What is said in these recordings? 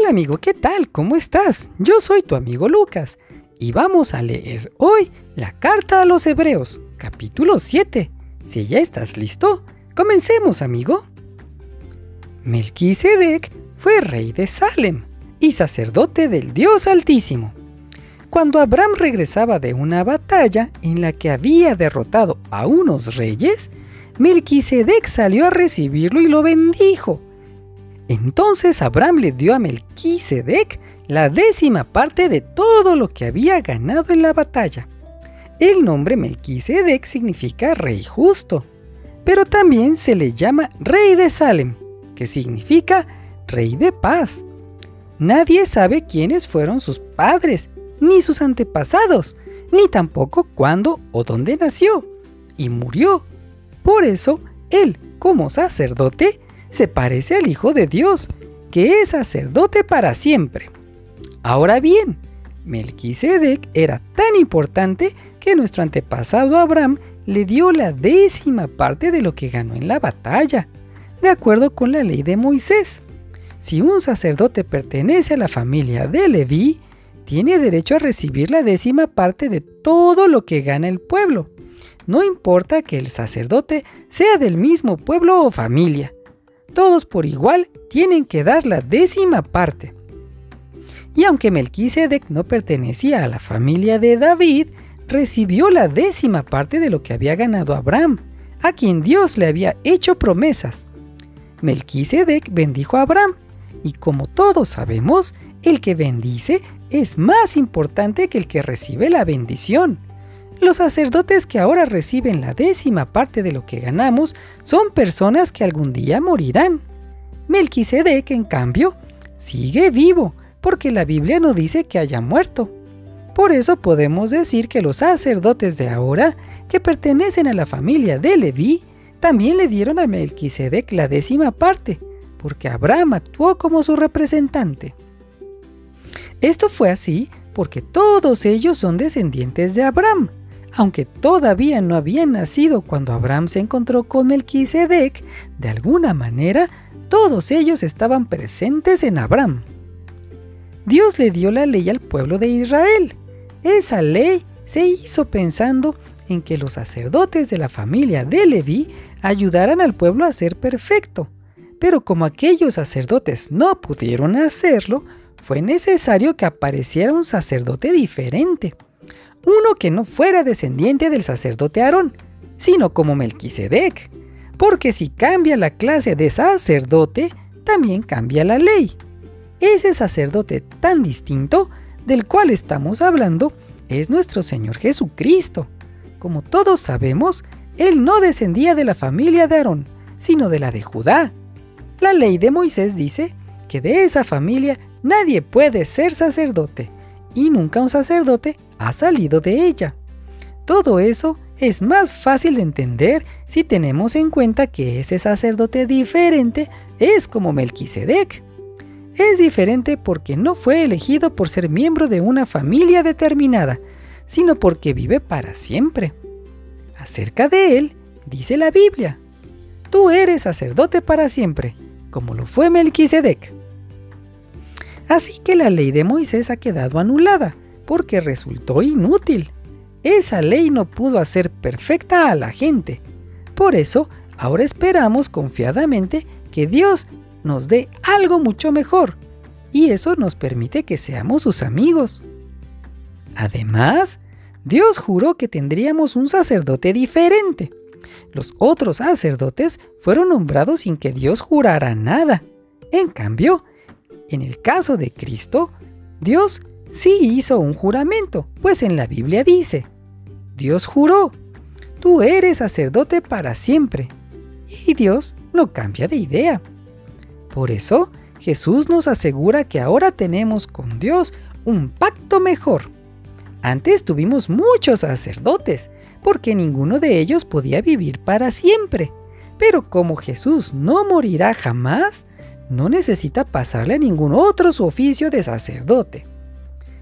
Hola amigo, ¿qué tal? ¿Cómo estás? Yo soy tu amigo Lucas y vamos a leer hoy la carta a los Hebreos, capítulo 7. Si ya estás listo, comencemos amigo. Melquisedec fue rey de Salem y sacerdote del Dios Altísimo. Cuando Abraham regresaba de una batalla en la que había derrotado a unos reyes, Melquisedec salió a recibirlo y lo bendijo. Entonces Abraham le dio a Melquisedec la décima parte de todo lo que había ganado en la batalla. El nombre Melquisedec significa rey justo, pero también se le llama rey de Salem, que significa rey de paz. Nadie sabe quiénes fueron sus padres, ni sus antepasados, ni tampoco cuándo o dónde nació y murió. Por eso, él, como sacerdote, se parece al Hijo de Dios, que es sacerdote para siempre. Ahora bien, Melquisedec era tan importante que nuestro antepasado Abraham le dio la décima parte de lo que ganó en la batalla, de acuerdo con la ley de Moisés. Si un sacerdote pertenece a la familia de Leví, tiene derecho a recibir la décima parte de todo lo que gana el pueblo. No importa que el sacerdote sea del mismo pueblo o familia. Todos por igual tienen que dar la décima parte. Y aunque Melquisedec no pertenecía a la familia de David, recibió la décima parte de lo que había ganado Abraham, a quien Dios le había hecho promesas. Melquisedec bendijo a Abraham y como todos sabemos, el que bendice es más importante que el que recibe la bendición. Los sacerdotes que ahora reciben la décima parte de lo que ganamos son personas que algún día morirán. Melquisedec, en cambio, sigue vivo, porque la Biblia no dice que haya muerto. Por eso podemos decir que los sacerdotes de ahora, que pertenecen a la familia de Leví, también le dieron a Melquisedec la décima parte, porque Abraham actuó como su representante. Esto fue así porque todos ellos son descendientes de Abraham, aunque todavía no habían nacido cuando Abraham se encontró con Melquisedec, de alguna manera todos ellos estaban presentes en Abraham. Dios le dio la ley al pueblo de Israel. Esa ley se hizo pensando en que los sacerdotes de la familia de Leví ayudaran al pueblo a ser perfecto. Pero como aquellos sacerdotes no pudieron hacerlo, fue necesario que apareciera un sacerdote diferente. Uno que no fuera descendiente del sacerdote Aarón, sino como Melquisedec. Porque si cambia la clase de sacerdote, también cambia la ley. Ese sacerdote tan distinto del cual estamos hablando es nuestro Señor Jesucristo. Como todos sabemos, Él no descendía de la familia de Aarón, sino de la de Judá, la ley de Moisés dice que de esa familia nadie puede ser sacerdote y nunca un sacerdote ha salido de ella. Todo eso es más fácil de entender si tenemos en cuenta que ese sacerdote diferente es como Melquisedec. Es diferente porque no fue elegido por ser miembro de una familia determinada, sino porque vive para siempre. Acerca de él, dice la Biblia, tú eres sacerdote para siempre, como lo fue Melquisedec. Así que la ley de Moisés ha quedado anulada, porque resultó inútil. Esa ley no pudo hacer perfecta a la gente. Por eso, ahora esperamos confiadamente que Dios nos dé algo mucho mejor, y eso nos permite que seamos sus amigos. Además, Dios juró que tendríamos un sacerdote diferente. Los otros sacerdotes fueron nombrados sin que Dios jurara nada. En cambio, en el caso de Cristo, Dios sí hizo un juramento, pues en la Biblia dice, Dios juró, tú eres sacerdote para siempre. Y Dios no cambia de idea. Por eso, Jesús nos asegura que ahora tenemos con Dios un pacto mejor. Antes tuvimos muchos sacerdotes, porque ninguno de ellos podía vivir para siempre. Pero como Jesús no morirá jamás, no necesita pasarle a ningún otro su oficio de sacerdote.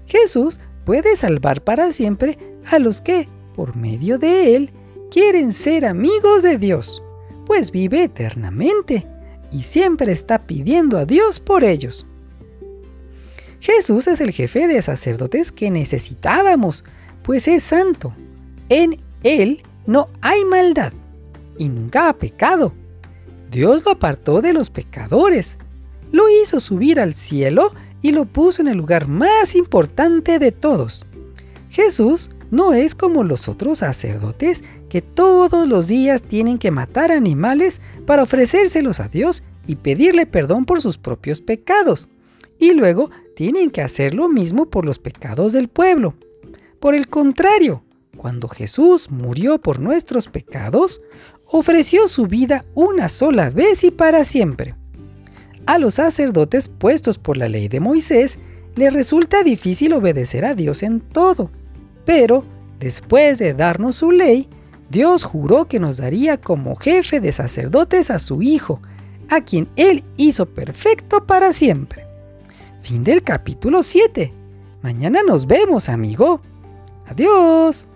Jesús puede salvar para siempre a los que, por medio de él, quieren ser amigos de Dios, pues vive eternamente y siempre está pidiendo a Dios por ellos. Jesús es el jefe de sacerdotes que necesitábamos, pues es santo. En Él no hay maldad y nunca ha pecado. Dios lo apartó de los pecadores, lo hizo subir al cielo y lo puso en el lugar más importante de todos. Jesús no es como los otros sacerdotes que todos los días tienen que matar animales para ofrecérselos a Dios y pedirle perdón por sus propios pecados. Y luego tienen que hacer lo mismo por los pecados del pueblo. Por el contrario, cuando Jesús murió por nuestros pecados, ofreció su vida una sola vez y para siempre. A los sacerdotes puestos por la ley de Moisés les resulta difícil obedecer a Dios en todo, pero después de darnos su ley, Dios juró que nos daría como jefe de sacerdotes a su Hijo, a quien Él hizo perfecto para siempre. Fin del capítulo 7. Mañana nos vemos, amigo. Adiós.